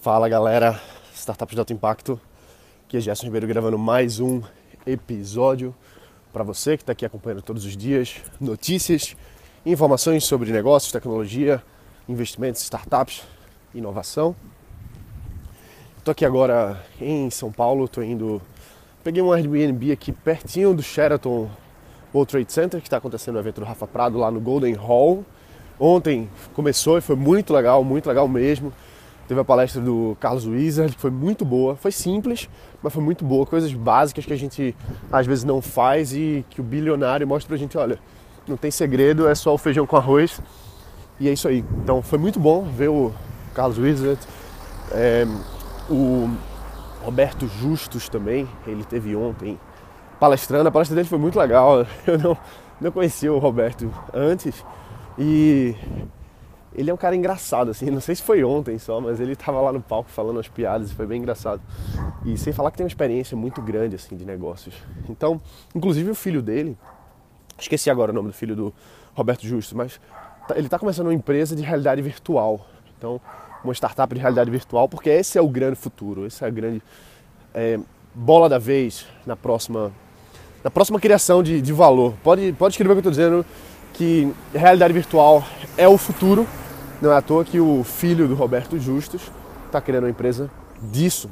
Fala galera, Startups de Alto Impacto, aqui é Gerson Ribeiro gravando mais um episódio para você que está aqui acompanhando todos os dias notícias, informações sobre negócios, tecnologia, investimentos, startups, inovação. Estou aqui agora em São Paulo, estou indo. Peguei um Airbnb aqui pertinho do Sheraton World Trade Center, que está acontecendo o evento do Rafa Prado lá no Golden Hall. Ontem começou e foi muito legal, muito legal mesmo. Teve a palestra do Carlos Wizard, que foi muito boa. Foi simples, mas foi muito boa. Coisas básicas que a gente às vezes não faz e que o bilionário mostra pra gente: olha, não tem segredo, é só o feijão com arroz. E é isso aí. Então foi muito bom ver o Carlos Wizard, é, o Roberto Justus também, ele teve ontem palestrando. A palestra dele foi muito legal. Eu não, não conhecia o Roberto antes e ele é um cara engraçado, assim, não sei se foi ontem só, mas ele tava lá no palco falando as piadas e foi bem engraçado. E sem falar que tem uma experiência muito grande, assim, de negócios. Então, inclusive o filho dele, esqueci agora o nome do filho do Roberto Justo, mas tá, ele tá começando uma empresa de realidade virtual. Então, uma startup de realidade virtual, porque esse é o grande futuro, esse é a grande é, bola da vez na próxima, na próxima criação de, de valor. Pode, pode escrever o que eu tô dizendo, que realidade virtual é o futuro não é à toa que o filho do Roberto Justus está criando uma empresa disso.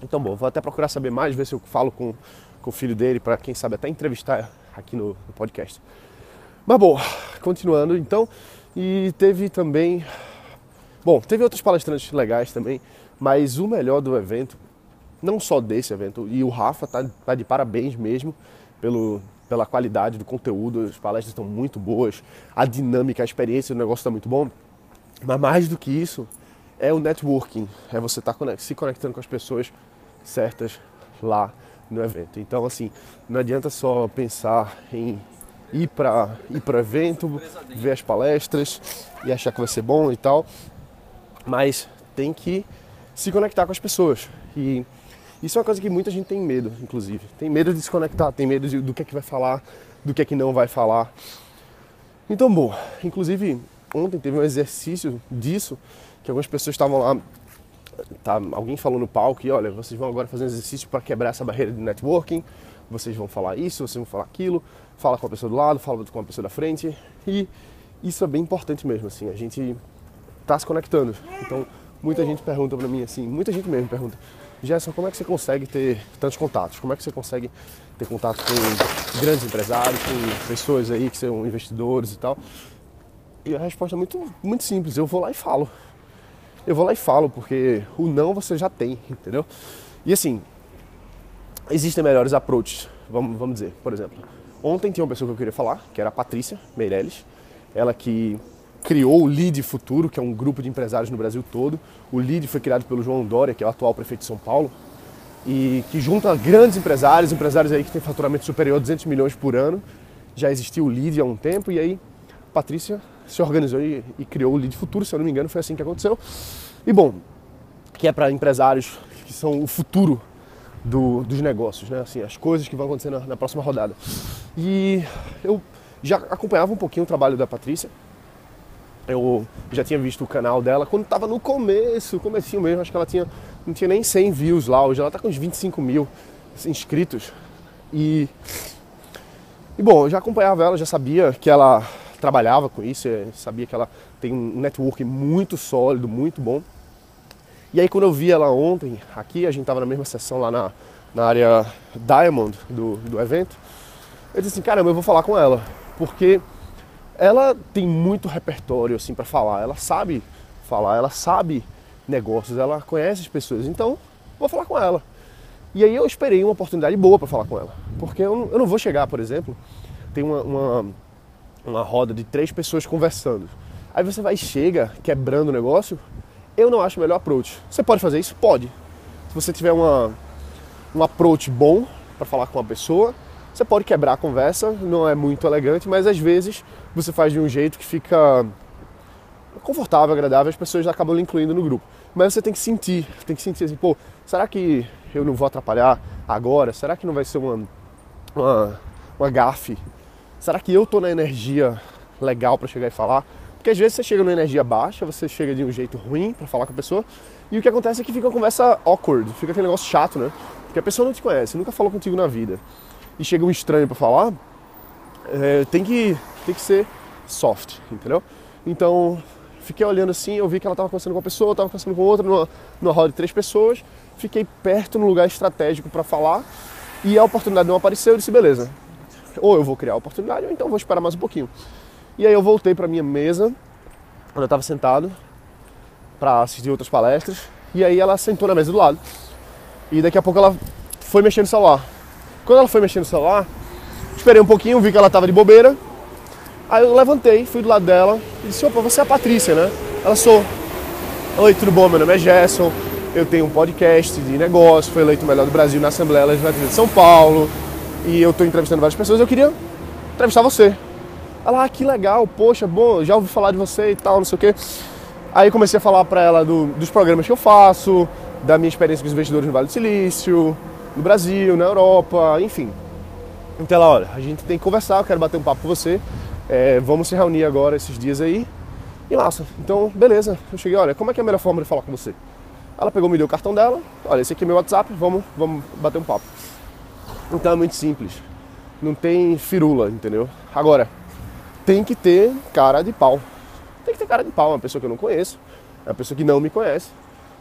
Então, bom, vou até procurar saber mais, ver se eu falo com, com o filho dele, para quem sabe até entrevistar aqui no, no podcast. Mas, bom, continuando então, e teve também. Bom, teve outros palestrantes legais também, mas o melhor do evento, não só desse evento, e o Rafa tá, tá de parabéns mesmo pelo, pela qualidade do conteúdo, as palestras estão muito boas, a dinâmica, a experiência do negócio está muito bom. Mas mais do que isso, é o networking, é você estar tá se conectando com as pessoas certas lá no evento. Então, assim, não adianta só pensar em ir para ir para evento, ver as palestras e achar que vai ser bom e tal, mas tem que se conectar com as pessoas. E isso é uma coisa que muita gente tem medo, inclusive. Tem medo de se conectar, tem medo de, do que é que vai falar, do que é que não vai falar. Então, bom, inclusive ontem teve um exercício disso, que algumas pessoas estavam lá, tá, alguém falou no palco, e olha, vocês vão agora fazer um exercício para quebrar essa barreira de networking, vocês vão falar isso, vocês vão falar aquilo, fala com a pessoa do lado, fala com a pessoa da frente, e isso é bem importante mesmo, assim, a gente tá se conectando. Então, muita gente pergunta para mim assim, muita gente mesmo pergunta, Gerson, como é que você consegue ter tantos contatos? Como é que você consegue ter contato com grandes empresários, com pessoas aí que são investidores e tal? E a resposta é muito, muito simples, eu vou lá e falo. Eu vou lá e falo, porque o não você já tem, entendeu? E assim, existem melhores approaches, vamos, vamos dizer, por exemplo. Ontem tinha uma pessoa que eu queria falar, que era a Patrícia Meirelles, ela que criou o LEAD Futuro, que é um grupo de empresários no Brasil todo. O LEAD foi criado pelo João Dória, que é o atual prefeito de São Paulo, e que junta grandes empresários, empresários aí que têm faturamento superior a 200 milhões por ano. Já existiu o LEAD há um tempo, e aí Patrícia se organizou e, e, criou o Lead Futuro, se eu não me engano, foi assim que aconteceu. E bom, que é para empresários que são o futuro do, dos negócios, né? Assim, as coisas que vão acontecer na, na, próxima rodada. E eu já acompanhava um pouquinho o trabalho da Patrícia. Eu já tinha visto o canal dela quando estava no começo, comecinho mesmo, acho que ela tinha não tinha nem 100 views lá, hoje ela está com uns 25 mil inscritos. E, e bom, eu já acompanhava ela, já sabia que ela trabalhava com isso, sabia que ela tem um network muito sólido, muito bom. E aí quando eu vi ela ontem, aqui, a gente estava na mesma sessão lá na, na área Diamond do, do evento, eu disse assim, caramba, eu vou falar com ela, porque ela tem muito repertório assim para falar, ela sabe falar, ela sabe negócios, ela conhece as pessoas, então vou falar com ela. E aí eu esperei uma oportunidade boa para falar com ela, porque eu não, eu não vou chegar, por exemplo, tem uma, uma uma roda de três pessoas conversando. Aí você vai e chega quebrando o negócio. Eu não acho o melhor approach. Você pode fazer isso? Pode. Se você tiver uma, um approach bom para falar com uma pessoa, você pode quebrar a conversa, não é muito elegante, mas às vezes você faz de um jeito que fica confortável, agradável, as pessoas acabam lhe incluindo no grupo. Mas você tem que sentir, tem que sentir assim, pô, será que eu não vou atrapalhar agora? Será que não vai ser uma, uma, uma gafe Será que eu tô na energia legal para chegar e falar? Porque às vezes você chega numa energia baixa, você chega de um jeito ruim para falar com a pessoa, e o que acontece é que fica uma conversa awkward, fica aquele negócio chato, né? Porque a pessoa não te conhece, nunca falou contigo na vida. E chega um estranho para falar, é, tem, que, tem que ser soft, entendeu? Então, fiquei olhando assim, eu vi que ela estava conversando com uma pessoa, estava conversando com outra, numa, numa roda de três pessoas, fiquei perto num lugar estratégico para falar, e a oportunidade não apareceu, eu disse, beleza, ou eu vou criar a oportunidade, ou então vou esperar mais um pouquinho. E aí eu voltei para minha mesa, onde eu estava sentado, para assistir outras palestras. E aí ela sentou na mesa do lado. E daqui a pouco ela foi mexendo no celular. Quando ela foi mexendo no celular, esperei um pouquinho, vi que ela estava de bobeira. Aí eu levantei, fui do lado dela e disse: Opa, você é a Patrícia, né? Ela sou. Oi, tudo bom? Meu nome é Gerson. Eu tenho um podcast de negócio, foi eleito o melhor do Brasil na Assembleia Legislativa de São Paulo. E eu estou entrevistando várias pessoas. Eu queria entrevistar você. Ela, ah, que legal, poxa, bom, já ouvi falar de você e tal, não sei o quê. Aí comecei a falar para ela do, dos programas que eu faço, da minha experiência com os investidores no Vale do Silício, no Brasil, na Europa, enfim. Então ela, olha, a gente tem que conversar, eu quero bater um papo com você, é, vamos se reunir agora esses dias aí. E massa, então beleza, eu cheguei, olha, como é que é a melhor forma de falar com você? Ela pegou, me deu o cartão dela, olha, esse aqui é meu WhatsApp, vamos, vamos bater um papo. Então é muito simples, não tem firula, entendeu? Agora, tem que ter cara de pau. Tem que ter cara de pau, uma pessoa que eu não conheço, é uma pessoa que não me conhece.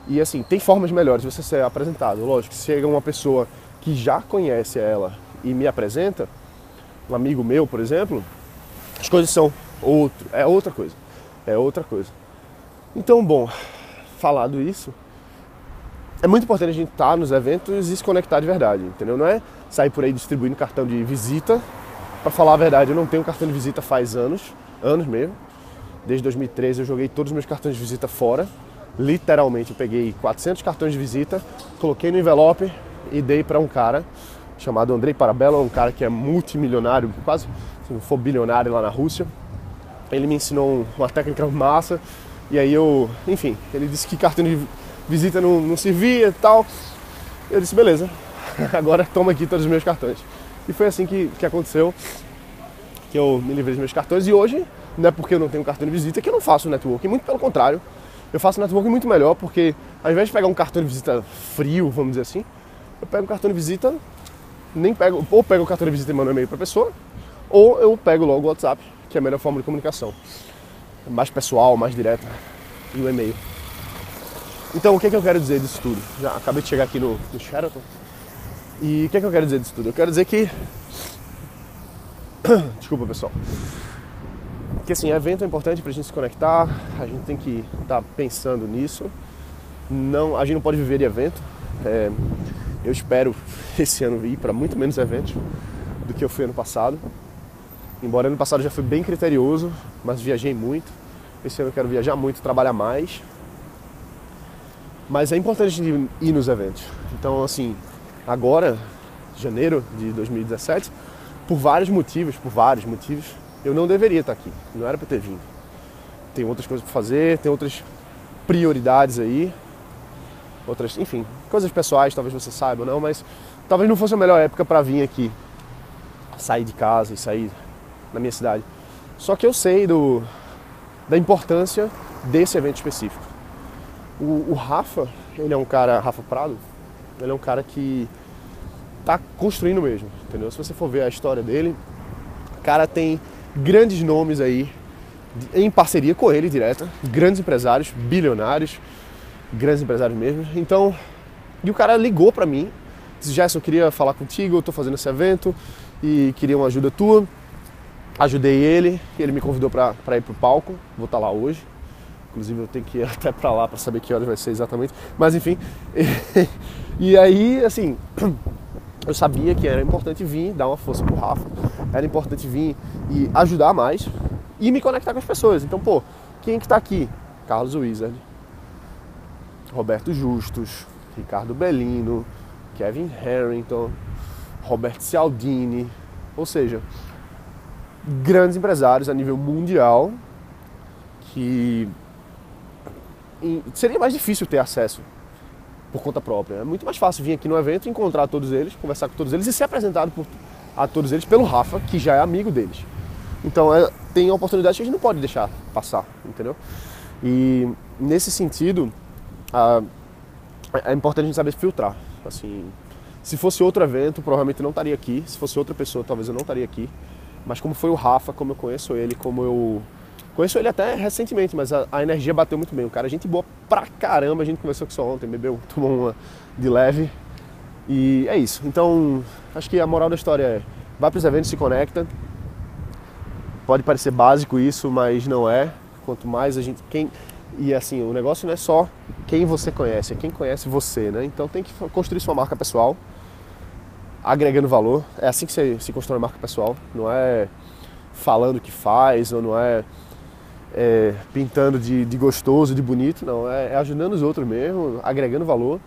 E assim, tem formas melhores de você ser apresentado. Lógico, se chega uma pessoa que já conhece ela e me apresenta, um amigo meu, por exemplo, as coisas são outro, é outra coisa. É outra coisa. Então, bom, falado isso, é muito importante a gente estar nos eventos e se conectar de verdade, entendeu? Não é sair por aí distribuindo cartão de visita para falar a verdade, eu não tenho cartão de visita faz anos, anos mesmo. Desde 2013 eu joguei todos os meus cartões de visita fora. Literalmente, eu peguei 400 cartões de visita, coloquei no envelope e dei para um cara chamado Andrei Parabella, um cara que é multimilionário, quase se não for bilionário lá na Rússia. Ele me ensinou uma técnica massa e aí eu, enfim, ele disse que cartão de visita não, não servia e tal. Eu disse, beleza, agora toma aqui todos os meus cartões. E foi assim que, que aconteceu, que eu me livrei dos meus cartões. E hoje, não é porque eu não tenho cartão de visita que eu não faço networking, muito pelo contrário. Eu faço networking muito melhor, porque ao invés de pegar um cartão de visita frio, vamos dizer assim, eu pego um cartão de visita, nem pego, ou pego o cartão de visita e mando um e-mail para a pessoa, ou eu pego logo o WhatsApp, que é a melhor forma de comunicação. Mais pessoal, mais direta, e o e-mail. Então, o que, é que eu quero dizer disso tudo? Já acabei de chegar aqui no, no Sheraton. E o que, é que eu quero dizer disso tudo? Eu quero dizer que. Desculpa, pessoal. Que assim, evento é importante pra gente se conectar, a gente tem que estar tá pensando nisso. Não, a gente não pode viver de evento. É, eu espero esse ano ir para muito menos eventos do que eu fui ano passado. Embora ano passado já fui bem criterioso, mas viajei muito. Esse ano eu quero viajar muito, trabalhar mais. Mas é importante a gente ir nos eventos. Então, assim, agora, janeiro de 2017, por vários motivos, por vários motivos, eu não deveria estar aqui. Não era para ter vindo. Tem outras coisas para fazer, tem outras prioridades aí, outras, enfim, coisas pessoais, talvez você saiba ou não, mas talvez não fosse a melhor época para vir aqui, sair de casa e sair na minha cidade. Só que eu sei do, da importância desse evento específico. O, o Rafa, ele é um cara, Rafa Prado, ele é um cara que tá construindo mesmo, entendeu? Se você for ver a história dele, o cara tem grandes nomes aí em parceria com ele direta, grandes empresários, bilionários, grandes empresários mesmo. Então, e o cara ligou para mim, disse: "Gerson, eu queria falar contigo, eu tô fazendo esse evento e queria uma ajuda tua". Ajudei ele, ele me convidou para ir pro palco, vou estar tá lá hoje. Inclusive eu tenho que ir até para lá para saber que horas vai ser exatamente. Mas enfim. E, aí, assim, eu sabia que era importante vir dar uma força pro Rafa. Era importante vir e ajudar mais e me conectar com as pessoas. Então, pô, quem que tá aqui? Carlos Wizard, Roberto Justus, Ricardo Bellino, Kevin Harrington, Roberto Cialdini, ou seja, grandes empresários a nível mundial que seria mais difícil ter acesso por conta própria. É muito mais fácil vir aqui no evento, encontrar todos eles, conversar com todos eles e ser apresentado por, a todos eles pelo Rafa, que já é amigo deles. Então é, tem oportunidades que a gente não pode deixar passar, entendeu? E nesse sentido, a, é importante a gente saber filtrar. Assim, se fosse outro evento, provavelmente não estaria aqui. Se fosse outra pessoa, talvez eu não estaria aqui. Mas como foi o Rafa, como eu conheço ele, como eu conheço ele até recentemente, mas a, a energia bateu muito bem. O cara, é gente boa pra caramba. A gente conversou com isso ontem, bebeu, tomou uma de leve. E é isso. Então, acho que a moral da história é: vai para os eventos, se conecta. Pode parecer básico isso, mas não é. Quanto mais a gente. Quem, e assim, o negócio não é só quem você conhece, é quem conhece você, né? Então tem que construir sua marca pessoal, agregando valor. É assim que você se constrói marca pessoal. Não é falando o que faz, ou não é, é pintando de, de, gostoso, de bonito, não. É, é ajudando os outros mesmo, agregando valor.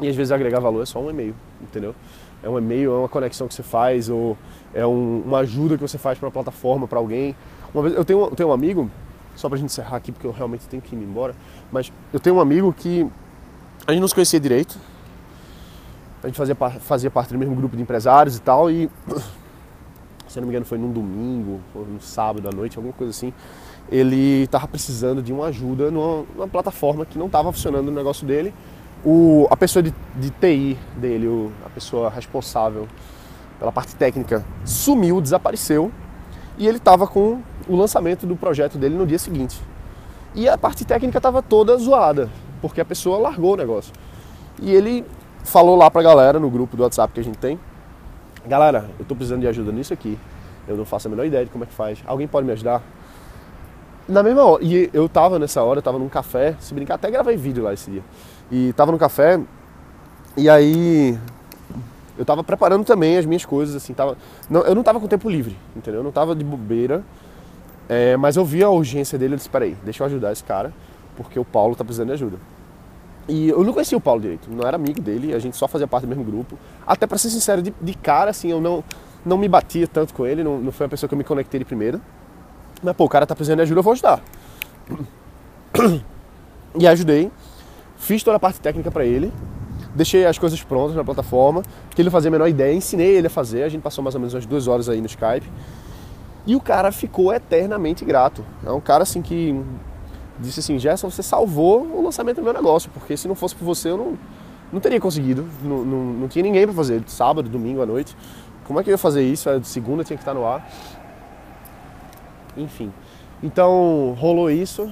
E às vezes agregar valor é só um e-mail, entendeu? É um e-mail, é uma conexão que você faz, ou é um, uma ajuda que você faz para uma plataforma, para alguém. Uma vez, eu tenho, eu tenho um amigo, só pra gente encerrar aqui, porque eu realmente tenho que ir embora, mas eu tenho um amigo que a gente não se conhecia direito, a gente fazia, fazia parte do mesmo grupo de empresários e tal, e se não me engano foi num domingo, ou num sábado à noite, alguma coisa assim, ele estava precisando de uma ajuda numa, numa plataforma que não estava funcionando no negócio dele, o, a pessoa de, de TI dele, o, a pessoa responsável pela parte técnica, sumiu, desapareceu e ele estava com o lançamento do projeto dele no dia seguinte. E a parte técnica estava toda zoada, porque a pessoa largou o negócio. E ele falou lá para a galera no grupo do WhatsApp que a gente tem: Galera, eu estou precisando de ajuda nisso aqui. Eu não faço a menor ideia de como é que faz. Alguém pode me ajudar? Na mesma hora, e eu tava nessa hora, eu tava num café, se brincar, até gravei vídeo lá esse dia. E tava no café, e aí eu tava preparando também as minhas coisas, assim, tava, não, eu não tava com tempo livre, entendeu? Eu não tava de bobeira, é, mas eu vi a urgência dele, eu disse, peraí, deixa eu ajudar esse cara, porque o Paulo tá precisando de ajuda. E eu não conhecia o Paulo direito, não era amigo dele, a gente só fazia parte do mesmo grupo. Até para ser sincero, de, de, cara, assim, eu não, não me batia tanto com ele, não, não foi a pessoa que eu me conectei de primeira. Mas, pô, o cara tá precisando de ajuda, eu vou ajudar. E ajudei, fiz toda a parte técnica para ele, deixei as coisas prontas na plataforma, que ele não fazia a menor ideia, ensinei ele a fazer, a gente passou mais ou menos umas duas horas aí no Skype. E o cara ficou eternamente grato. É um cara assim que disse assim, Gerson, você salvou o lançamento do meu negócio, porque se não fosse por você eu não, não teria conseguido, não, não, não tinha ninguém para fazer, sábado, domingo à noite. Como é que eu ia fazer isso? De segunda tinha que estar no ar. Enfim. Então rolou isso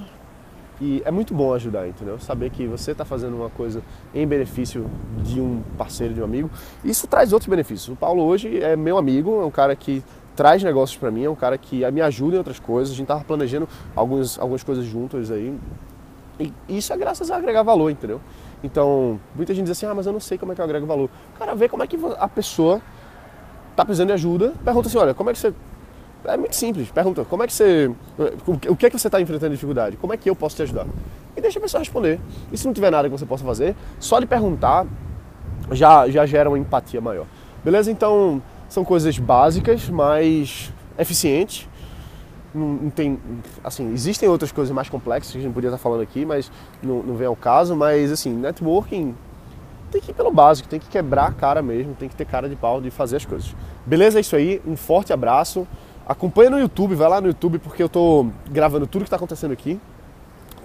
e é muito bom ajudar, entendeu? Saber que você está fazendo uma coisa em benefício de um parceiro, de um amigo. Isso traz outros benefícios. O Paulo hoje é meu amigo, é um cara que traz negócios para mim, é um cara que me ajuda em outras coisas. A gente tava planejando alguns, algumas coisas juntas aí. E isso é graças a agregar valor, entendeu? Então, muita gente diz assim: ah, mas eu não sei como é que eu agrego valor. Cara, vê como é que a pessoa tá precisando de ajuda, pergunta assim: olha, como é que você é muito simples. Pergunta, como é que você. O que é que você está enfrentando dificuldade? Como é que eu posso te ajudar? E deixa a pessoa responder. E se não tiver nada que você possa fazer, só de perguntar já, já gera uma empatia maior. Beleza? Então, são coisas básicas, mas eficientes. Não, tem. Assim, existem outras coisas mais complexas que a gente podia estar falando aqui, mas não, não vem ao caso. Mas, assim, networking tem que ir pelo básico, tem que quebrar a cara mesmo, tem que ter cara de pau de fazer as coisas. Beleza? É isso aí. Um forte abraço. Acompanha no YouTube, vai lá no YouTube porque eu tô gravando tudo que tá acontecendo aqui.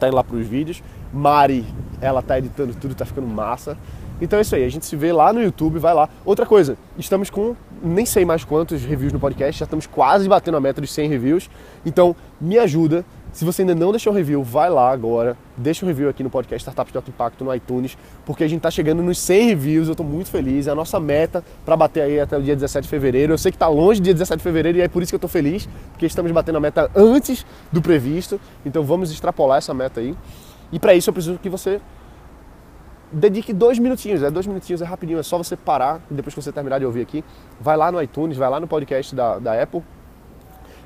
Tá indo lá pros vídeos. Mari, ela tá editando tudo, tá ficando massa. Então é isso aí, a gente se vê lá no YouTube, vai lá. Outra coisa, estamos com nem sei mais quantos reviews no podcast, já estamos quase batendo a meta dos 100 reviews. Então me ajuda, se você ainda não deixou um review, vai lá agora, deixa um review aqui no podcast Startups Impacto no iTunes, porque a gente está chegando nos 100 reviews, eu estou muito feliz, é a nossa meta para bater aí até o dia 17 de fevereiro. Eu sei que está longe do dia 17 de fevereiro e é por isso que eu estou feliz, porque estamos batendo a meta antes do previsto, então vamos extrapolar essa meta aí. E para isso eu preciso que você dedique dois minutinhos, é dois minutinhos, é rapidinho, é só você parar, depois que você terminar de ouvir aqui, vai lá no iTunes, vai lá no podcast da, da Apple,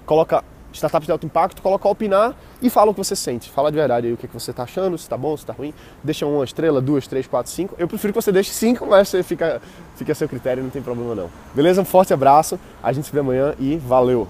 coloca startups de alto impacto, coloca opinar e fala o que você sente. Fala de verdade aí o que, é que você está achando, se está bom, se está ruim. Deixa uma estrela, duas, três, quatro, cinco. Eu prefiro que você deixe cinco, mas você fica, fica a seu critério, não tem problema não. Beleza? Um forte abraço, a gente se vê amanhã e valeu!